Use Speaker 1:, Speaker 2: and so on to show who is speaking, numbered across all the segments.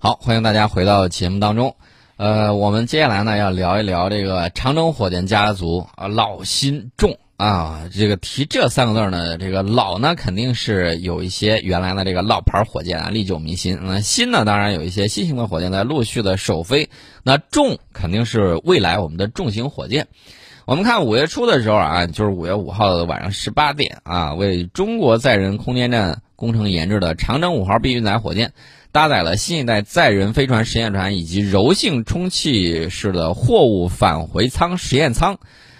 Speaker 1: 好，欢迎大家回到节目当中。呃，我们接下来呢要聊一聊这个长征火箭家族啊，老新重啊。这个提这三个字呢，这个老呢肯定是有一些原来的这个老牌火箭啊，历久弥新。那新呢，当然有一些新型的火箭在陆续的首飞。那重肯定是未来我们的重型火箭。我们看五月初的时候啊，就是五月五号的晚上十八点啊，为中国载人空间站工程研制的长征五号 B 运载火箭，搭载了新一代载人飞船实验船以及柔性充气式的货物返回舱实验舱，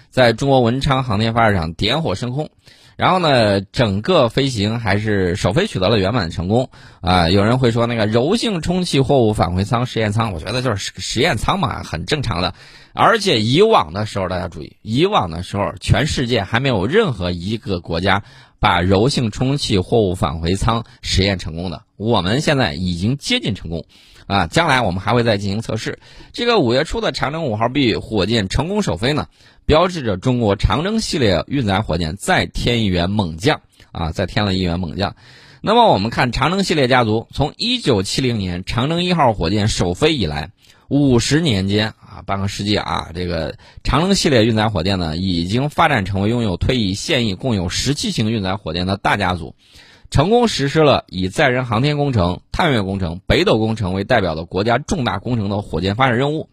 Speaker 1: 在中国文昌航天发射场点火升空。然后呢，整个飞行还是首飞取得了圆满成功啊！有人会说那个柔性充气货物返回舱实验舱，我觉得就是实验舱嘛，很正常的。而且以往的时候，大家注意，以往的时候，全世界还没有任何一个国家把柔性充气货物返回舱实验成功的。我们现在已经接近成功，啊，将来我们还会再进行测试。这个五月初的长征五号 B 火箭成功首飞呢？标志着中国长征系列运载火箭再添一员猛将啊，再添了一员猛将。那么我们看长征系列家族，从一九七零年长征一号火箭首飞以来，五十年间半个世纪啊，这个长征系列运载火箭呢，已经发展成为拥有退役现役共有十七型运载火箭的大家族，成功实施了以载人航天工程、探月工程、北斗工程为代表的国家重大工程的火箭发射任务。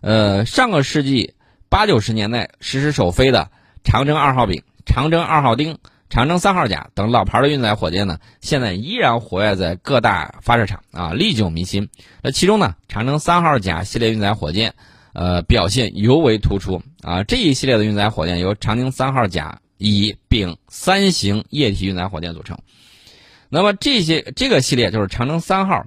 Speaker 1: 呃，上个世纪。八九十年代实施首飞的长征二号丙、长征二号丁、长征三号甲等老牌的运载火箭呢，现在依然活跃在各大发射场啊，历久弥新。那其中呢，长征三号甲系列运载火箭，呃，表现尤为突出啊。这一系列的运载火箭由长征三号甲、乙、丙三型液体运载火箭组成。那么这些这个系列就是长征三号，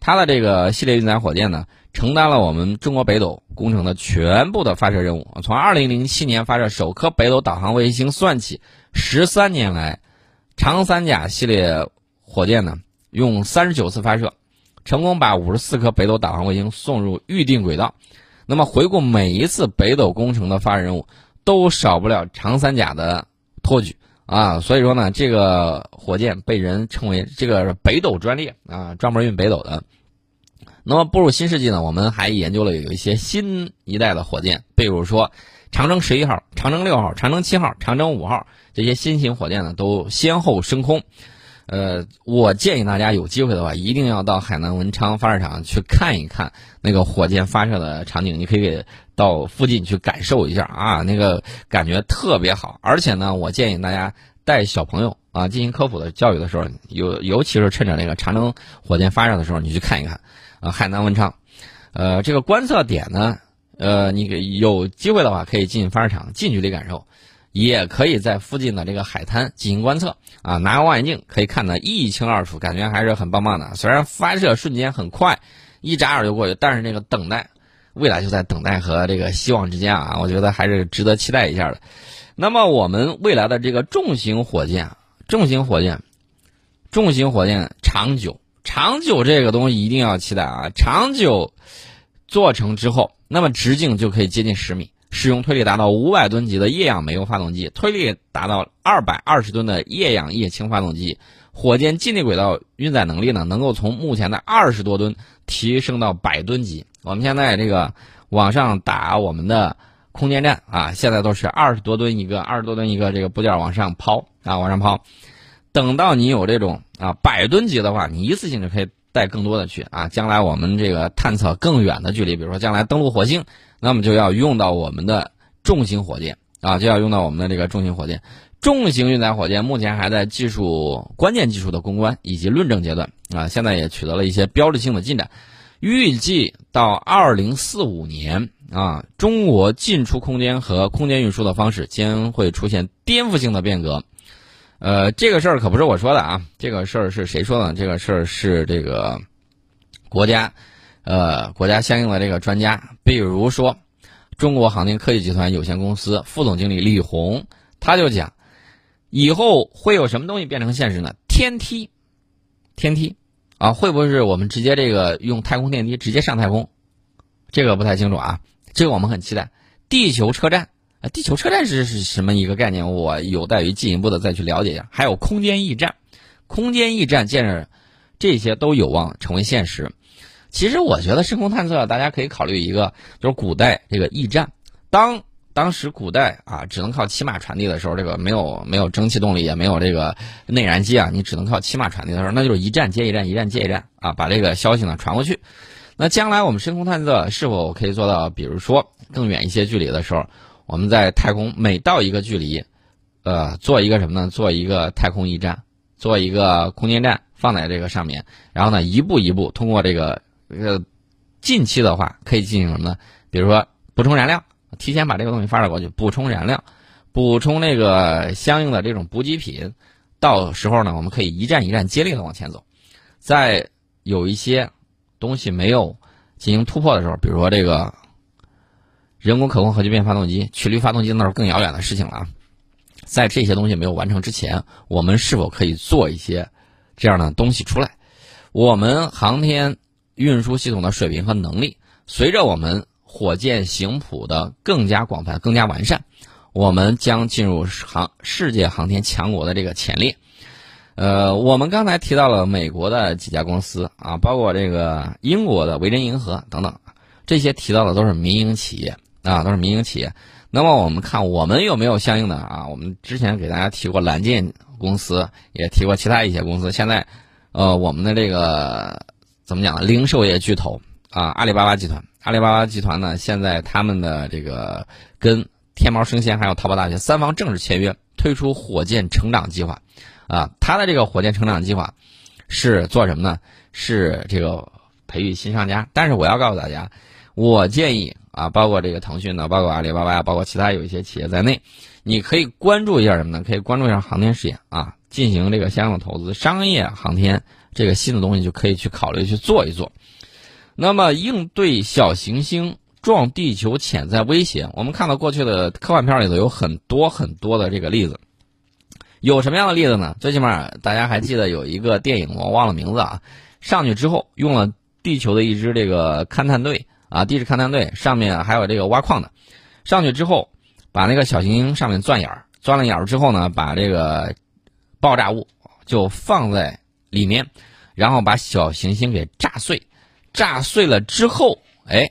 Speaker 1: 它的这个系列运载火箭呢。承担了我们中国北斗工程的全部的发射任务。从二零零七年发射首颗北斗导航卫星算起，十三年来，长三甲系列火箭呢，用三十九次发射，成功把五十四颗北斗导航卫星送入预定轨道。那么回顾每一次北斗工程的发射任务，都少不了长三甲的托举啊。所以说呢，这个火箭被人称为这个北斗专列啊，专门运北斗的。那么步入新世纪呢，我们还研究了有一些新一代的火箭，比如说长征十一号、长征六号、长征七号、长征五号这些新型火箭呢，都先后升空。呃，我建议大家有机会的话，一定要到海南文昌发射场去看一看那个火箭发射的场景。你可以到附近去感受一下啊，那个感觉特别好。而且呢，我建议大家带小朋友啊进行科普的教育的时候，尤尤其是趁着那个长征火箭发射的时候，你去看一看。啊，海南文昌，呃，这个观测点呢，呃，你有机会的话可以进发射场近距离感受，也可以在附近的这个海滩进行观测啊，拿个望远镜可以看得一清二楚，感觉还是很棒棒的。虽然发射瞬间很快，一眨眼就过去，但是这个等待，未来就在等待和这个希望之间啊，我觉得还是值得期待一下的。那么我们未来的这个重型火箭，重型火箭，重型火箭长久。长久这个东西一定要期待啊！长久做成之后，那么直径就可以接近十米，使用推力达到五百吨级的液氧煤油发动机，推力达到二百二十吨的液氧液氢发动机，火箭近地轨道运载能力呢，能够从目前的二十多吨提升到百吨级。我们现在这个往上打我们的空间站啊，现在都是二十多吨一个，二十多吨一个这个部件往上抛啊，往上抛。等到你有这种啊百吨级的话，你一次性就可以带更多的去啊。将来我们这个探测更远的距离，比如说将来登陆火星，那么就要用到我们的重型火箭啊，就要用到我们的这个重型火箭。重型运载火箭目前还在技术关键技术的攻关以及论证阶段啊，现在也取得了一些标志性的进展。预计到二零四五年啊，中国进出空间和空间运输的方式将会出现颠覆性的变革。呃，这个事儿可不是我说的啊，这个事儿是谁说的？这个事儿是这个国家，呃，国家相应的这个专家，比如说中国航天科技集团有限公司副总经理李红，他就讲，以后会有什么东西变成现实呢？天梯，天梯，啊，会不会是我们直接这个用太空电梯直接上太空？这个不太清楚啊，这个我们很期待。地球车站。地球车站是是什么一个概念？我有待于进一步的再去了解一下。还有空间驿站，空间驿站建设，这些都有望成为现实。其实我觉得深空探测，大家可以考虑一个，就是古代这个驿站，当当时古代啊，只能靠骑马传递的时候，这个没有没有蒸汽动力，也没有这个内燃机啊，你只能靠骑马传递的时候，那就是一站接一站，一站接一站啊，把这个消息呢传过去。那将来我们深空探测是否可以做到，比如说更远一些距离的时候，我们在太空每到一个距离，呃，做一个什么呢？做一个太空驿站，做一个空间站放在这个上面，然后呢，一步一步通过这个。呃，近期的话可以进行什么呢？比如说补充燃料，提前把这个东西发射过去，补充燃料，补充那个相应的这种补给品。到时候呢，我们可以一站一站接力的往前走。在有一些东西没有进行突破的时候，比如说这个人工可控核聚变发动机、曲率发动机，那是更遥远的事情了啊。在这些东西没有完成之前，我们是否可以做一些这样的东西出来？我们航天。运输系统的水平和能力，随着我们火箭型谱的更加广泛、更加完善，我们将进入航世界航天强国的这个前列。呃，我们刚才提到了美国的几家公司啊，包括这个英国的维珍银河等等，这些提到的都是民营企业啊，都是民营企业。那么我们看我们有没有相应的啊？我们之前给大家提过蓝箭公司，也提过其他一些公司。现在，呃，我们的这个。怎么讲呢？零售业巨头啊，阿里巴巴集团。阿里巴巴集团呢，现在他们的这个跟天猫生鲜还有淘宝大学三方正式签约，推出火箭成长计划。啊，它的这个火箭成长计划是做什么呢？是这个培育新商家。但是我要告诉大家，我建议啊，包括这个腾讯呢，包括阿里巴巴，包括其他有一些企业在内，你可以关注一下什么呢？可以关注一下航天事业啊，进行这个相应的投资，商业航天。这个新的东西就可以去考虑去做一做。那么，应对小行星撞地球潜在威胁，我们看到过去的科幻片里头有很多很多的这个例子。有什么样的例子呢？最起码大家还记得有一个电影，我忘了名字啊。上去之后，用了地球的一支这个勘探队啊，地质勘探队上面还有这个挖矿的。上去之后，把那个小行星上面钻眼儿，钻了眼儿之后呢，把这个爆炸物就放在。里面，然后把小行星给炸碎，炸碎了之后，哎，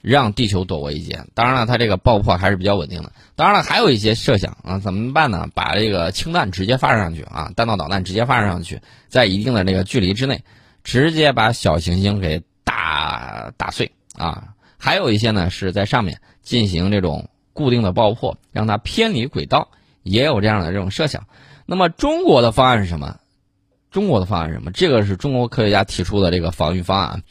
Speaker 1: 让地球躲过一劫。当然了，它这个爆破还是比较稳定的。当然了，还有一些设想啊，怎么办呢？把这个氢弹直接发射上去啊，弹道导弹直接发射上去，在一定的这个距离之内，直接把小行星给打打碎啊。还有一些呢，是在上面进行这种固定的爆破，让它偏离轨道，也有这样的这种设想。那么中国的方案是什么？中国的方案是什么？这个是中国科学家提出的这个防御方案。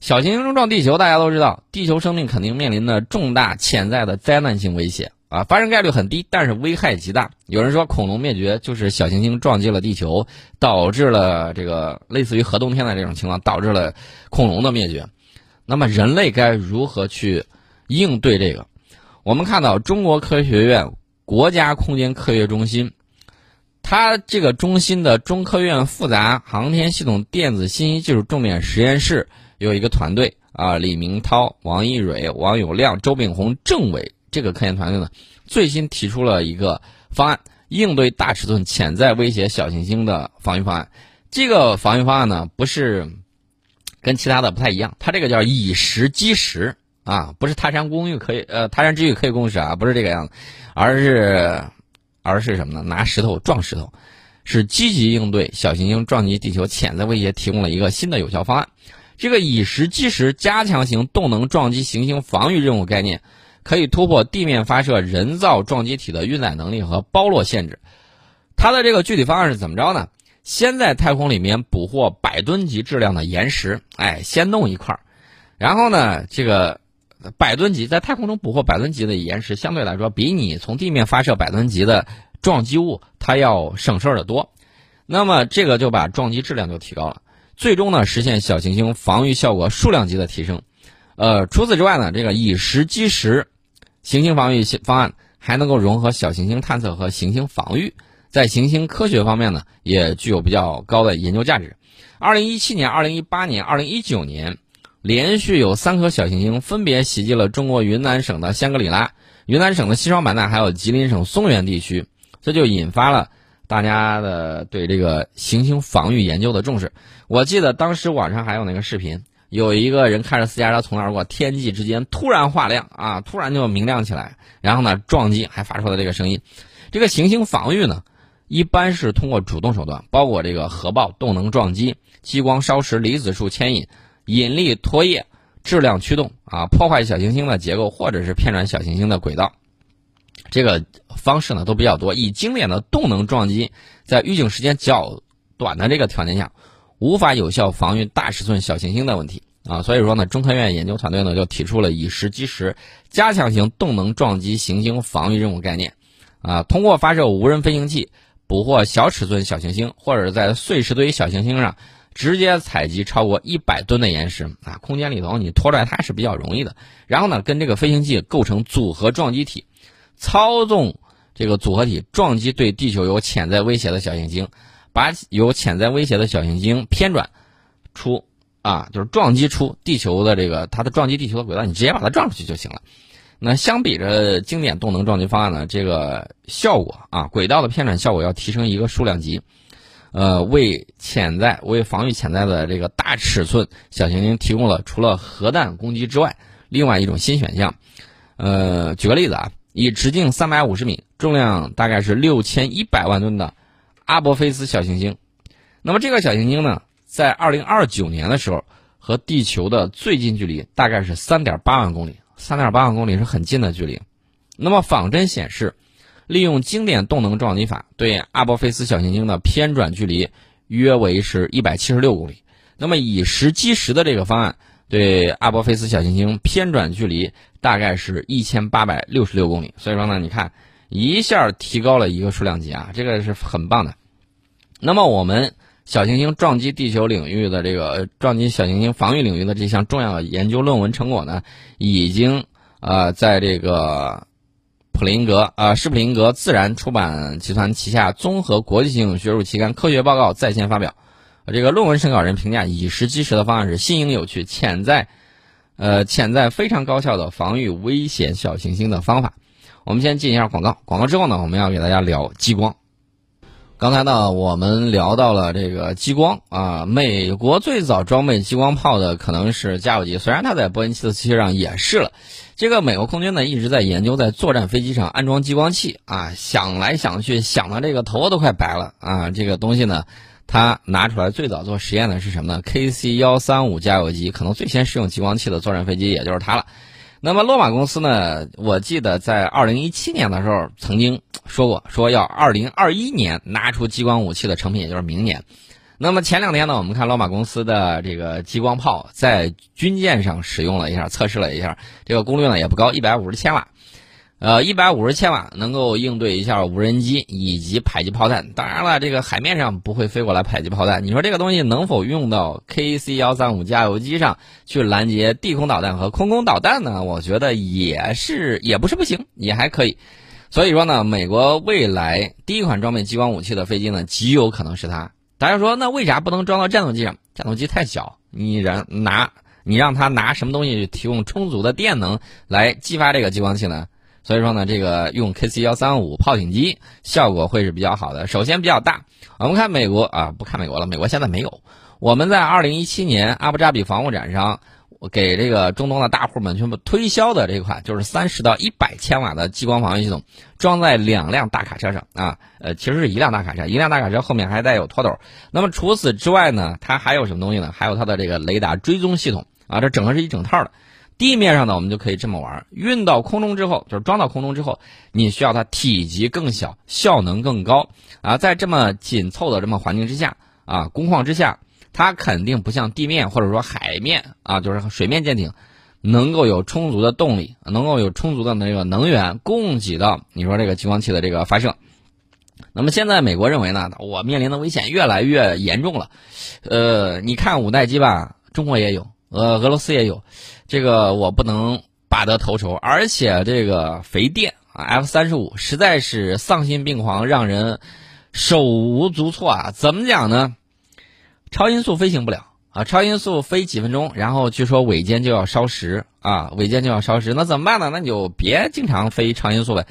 Speaker 1: 小行星撞地球，大家都知道，地球生命肯定面临的重大潜在的灾难性威胁啊，发生概率很低，但是危害极大。有人说恐龙灭绝就是小行星撞击了地球，导致了这个类似于核冬天的这种情况，导致了恐龙的灭绝。那么人类该如何去应对这个？我们看到中国科学院国家空间科学中心。它这个中心的中科院复杂航天系统电子信息技术重点实验室有一个团队啊，李明涛、王一蕊、王永亮、周炳宏、郑伟这个科研团队呢，最新提出了一个方案，应对大尺寸潜在威胁小行星的防御方案。这个防御方案呢，不是跟其他的不太一样，它这个叫以石击石啊，不是泰山公寓可以呃泰山之玉可以攻石啊，不是这个样子，而是。而是什么呢？拿石头撞石头，是积极应对小行星撞击地球潜在威胁提供了一个新的有效方案。这个以石击石加强型动能撞击行星防御任务概念，可以突破地面发射人造撞击体的运载能力和包落限制。它的这个具体方案是怎么着呢？先在太空里面捕获百吨级质量的岩石，哎，先弄一块儿，然后呢，这个。百吨级在太空中捕获百吨级的岩石，相对来说比你从地面发射百吨级的撞击物，它要省事儿的多。那么这个就把撞击质量就提高了，最终呢实现小行星防御效果数量级的提升。呃，除此之外呢，这个以石击石行星防御方案还能够融合小行星探测和行星防御，在行星科学方面呢也具有比较高的研究价值。二零一七年、二零一八年、二零一九年。连续有三颗小行星分别袭击了中国云南省的香格里拉、云南省的西双版纳，还有吉林省松原地区，这就引发了大家的对这个行星防御研究的重视。我记得当时网上还有那个视频，有一个人开着私家车从那儿过，天际之间突然化亮啊，突然就明亮起来，然后呢撞击还发出了这个声音。这个行星防御呢，一般是通过主动手段，包括这个核爆、动能撞击、激光烧蚀、离子束牵引、引力拖曳、质量驱动啊，破坏小行星的结构或者是偏转小行星的轨道。这个方式呢都比较多。以经典的动能撞击，在预警时间较短的这个条件下。无法有效防御大尺寸小行星的问题啊，所以说呢，中科院研究团队呢就提出了以时击时加强型动能撞击行星防御任务概念，啊，通过发射无人飞行器捕获小尺寸小行星，或者在碎石堆小行星上直接采集超过一百吨的岩石啊，空间里头你拖拽它是比较容易的。然后呢，跟这个飞行器构成组合撞击体，操纵这个组合体撞击对地球有潜在威胁的小行星。把有潜在威胁的小行星偏转出啊，就是撞击出地球的这个它的撞击地球的轨道，你直接把它撞出去就行了。那相比着经典动能撞击方案呢，这个效果啊，轨道的偏转效果要提升一个数量级，呃，为潜在为防御潜在的这个大尺寸小行星提供了除了核弹攻击之外，另外一种新选项。呃，举个例子啊，以直径三百五十米、重量大概是六千一百万吨的。阿伯菲斯小行星，那么这个小行星呢，在二零二九年的时候，和地球的最近距离大概是三点八万公里，三点八万公里是很近的距离。那么仿真显示，利用经典动能撞击法，对阿波菲斯小行星的偏转距离约为是一百七十六公里。那么以时击时的这个方案，对阿波菲斯小行星偏转距离大概是一千八百六十六公里。所以说呢，你看。一下提高了一个数量级啊，这个是很棒的。那么我们小行星撞击地球领域的这个撞击小行星防御领域的这项重要研究论文成果呢，已经呃在这个普林格啊施普林格自然出版集团旗下综合国际性学术期刊《科学报告》在线发表。这个论文审稿人评价以时击时的方案是新颖有趣、潜在呃潜在非常高效的防御危险小行星的方法。我们先进一下广告，广告之后呢，我们要给大家聊激光。刚才呢，我们聊到了这个激光啊，美国最早装备激光炮的可能是加油机，虽然它在波音七四七上也是了。这个美国空军呢一直在研究在作战飞机上安装激光器啊，想来想去，想的这个头发都快白了啊。这个东西呢，它拿出来最早做实验的是什么呢？KC 幺三五加油机，可能最先使用激光器的作战飞机也就是它了。那么洛马公司呢？我记得在二零一七年的时候曾经说过，说要二零二一年拿出激光武器的成品，也就是明年。那么前两天呢，我们看老马公司的这个激光炮在军舰上使用了一下，测试了一下，这个功率呢也不高，一百五十千瓦。呃，一百五十千瓦能够应对一下无人机以及迫击炮弹。当然了，这个海面上不会飞过来迫击炮弹。你说这个东西能否用到 KC 幺三五加油机上去拦截地空导弹和空空导弹呢？我觉得也是，也不是不行，也还可以。所以说呢，美国未来第一款装备激光武器的飞机呢，极有可能是它。大家说，那为啥不能装到战斗机上？战斗机太小，你让拿你让它拿什么东西提供充足的电能来激发这个激光器呢？所以说呢，这个用 KC 幺三五炮艇机效果会是比较好的。首先比较大，我们看美国啊，不看美国了，美国现在没有。我们在二零一七年阿布扎比防务展上，我给这个中东的大户们全部推销的这款，就是三十到一百千瓦的激光防御系统，装在两辆大卡车上啊，呃，其实是一辆大卡车，一辆大卡车后面还带有拖斗。那么除此之外呢，它还有什么东西呢？还有它的这个雷达追踪系统啊，这整个是一整套的。地面上呢，我们就可以这么玩运到空中之后，就是装到空中之后，你需要它体积更小，效能更高啊。在这么紧凑的这么环境之下啊，工况之下，它肯定不像地面或者说海面啊，就是水面舰艇，能够有充足的动力，能够有充足的那个能源供给到你说这个激光器的这个发射。那么现在美国认为呢，我面临的危险越来越严重了。呃，你看五代机吧，中国也有，呃，俄罗斯也有。这个我不能拔得头筹，而且这个肥电啊，F 三十五实在是丧心病狂，让人手无足措啊！怎么讲呢？超音速飞行不了啊，超音速飞几分钟，然后据说尾尖就要烧蚀啊，尾尖就要烧蚀，那怎么办呢？那你就别经常飞超音速呗。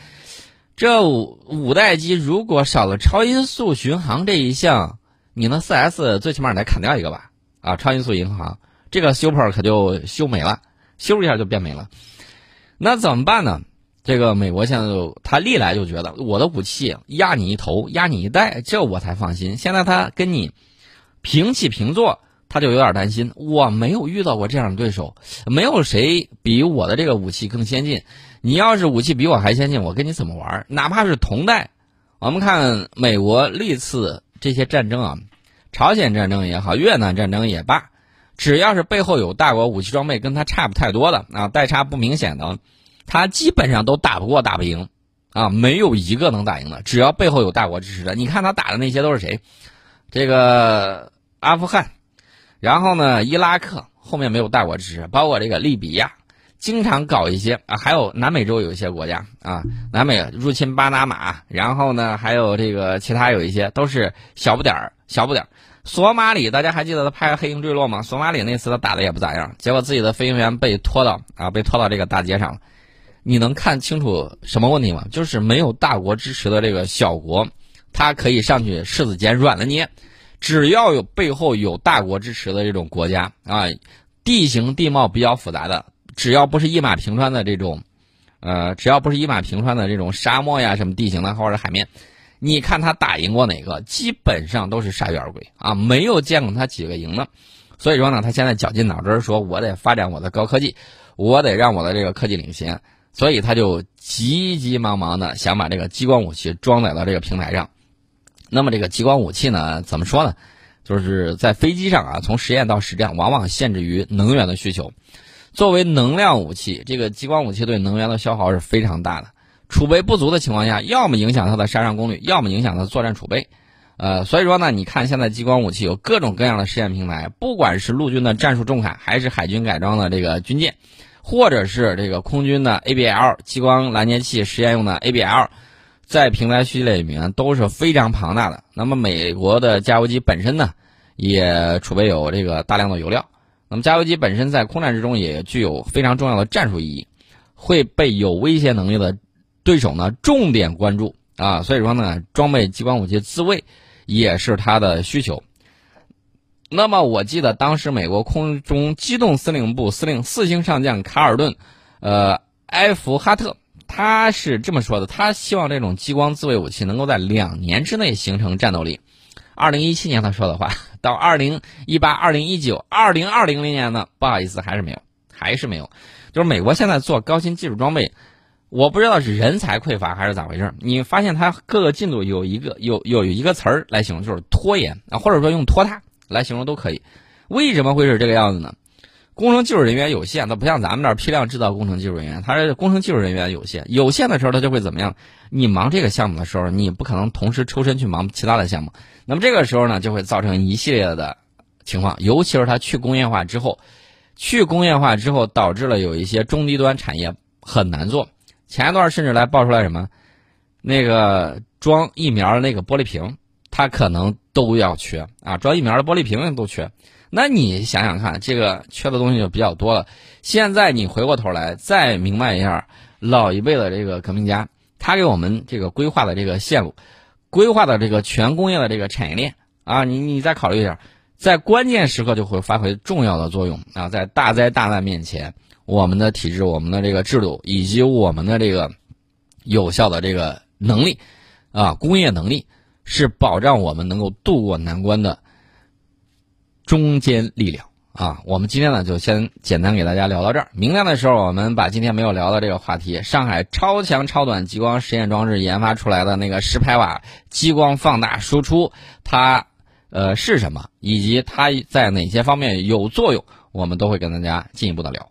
Speaker 1: 这五五代机如果少了超音速巡航这一项，你那四 S 最起码得砍掉一个吧？啊，超音速巡航。这个 super 可就修没了，修一下就变没了。那怎么办呢？这个美国现在就他历来就觉得我的武器压你一头，压你一代，这我才放心。现在他跟你平起平坐，他就有点担心。我没有遇到过这样的对手，没有谁比我的这个武器更先进。你要是武器比我还先进，我跟你怎么玩？哪怕是同代，我们看美国历次这些战争啊，朝鲜战争也好，越南战争也罢，只要是背后有大国武器装备跟他差不太多的啊，代差不明显的。他基本上都打不过、打不赢，啊，没有一个能打赢的。只要背后有大国支持的，你看他打的那些都是谁？这个阿富汗，然后呢，伊拉克后面没有大国支持，包括这个利比亚，经常搞一些啊，还有南美洲有一些国家啊，南美入侵巴拿马，然后呢，还有这个其他有一些都是小不点儿、小不点儿。索马里，大家还记得他拍《黑鹰坠落》吗？索马里那次他打的也不咋样，结果自己的飞行员被拖到啊，被拖到这个大街上了。你能看清楚什么问题吗？就是没有大国支持的这个小国，它可以上去柿子捡软了捏。只要有背后有大国支持的这种国家啊，地形地貌比较复杂的，只要不是一马平川的这种，呃，只要不是一马平川的这种沙漠呀什么地形的或者海面，你看他打赢过哪个？基本上都是铩羽而归啊，没有见过他几个赢的。所以说呢，他现在绞尽脑汁说，我得发展我的高科技，我得让我的这个科技领先。所以他就急急忙忙的想把这个激光武器装载到这个平台上。那么这个激光武器呢，怎么说呢？就是在飞机上啊，从实验到实战，往往限制于能源的需求。作为能量武器，这个激光武器对能源的消耗是非常大的。储备不足的情况下，要么影响它的杀伤功率，要么影响它的作战储备。呃，所以说呢，你看现在激光武器有各种各样的实验平台，不管是陆军的战术重卡，还是海军改装的这个军舰。或者是这个空军的 ABL 激光拦截器实验用的 ABL，在平台序列里面都是非常庞大的。那么美国的加油机本身呢，也储备有这个大量的油料。那么加油机本身在空战之中也具有非常重要的战术意义，会被有威胁能力的对手呢重点关注啊。所以说呢，装备激光武器自卫也是它的需求。那么我记得当时美国空中机动司令部司令四星上将卡尔顿，呃，埃弗哈特，他是这么说的：他希望这种激光自卫武器能够在两年之内形成战斗力。二零一七年他说的话，到二零一八、二零一九、二零二零年呢，不好意思，还是没有，还是没有。就是美国现在做高新技术装备，我不知道是人才匮乏还是咋回事。你发现它各个进度有一个有有一个词儿来形容，就是拖延啊，或者说用拖沓。来形容都可以，为什么会是这个样子呢？工程技术人员有限，它不像咱们这儿批量制造工程技术人员，它是工程技术人员有限，有限的时候它就会怎么样？你忙这个项目的时候，你不可能同时抽身去忙其他的项目，那么这个时候呢，就会造成一系列的情况，尤其是它去工业化之后，去工业化之后导致了有一些中低端产业很难做。前一段甚至来爆出来什么，那个装疫苗的那个玻璃瓶。它可能都要缺啊，装疫苗的玻璃瓶都缺。那你想想看，这个缺的东西就比较多了。现在你回过头来再明白一下，老一辈的这个革命家，他给我们这个规划的这个线路，规划的这个全工业的这个产业链啊，你你再考虑一下，在关键时刻就会发挥重要的作用啊。在大灾大难面前，我们的体制、我们的这个制度以及我们的这个有效的这个能力啊，工业能力。是保障我们能够渡过难关的中坚力量啊！我们今天呢就先简单给大家聊到这儿。明天的时候，我们把今天没有聊的这个话题——上海超强超短激光实验装置研发出来的那个十拍瓦激光放大输出，它呃是什么，以及它在哪些方面有作用，我们都会跟大家进一步的聊。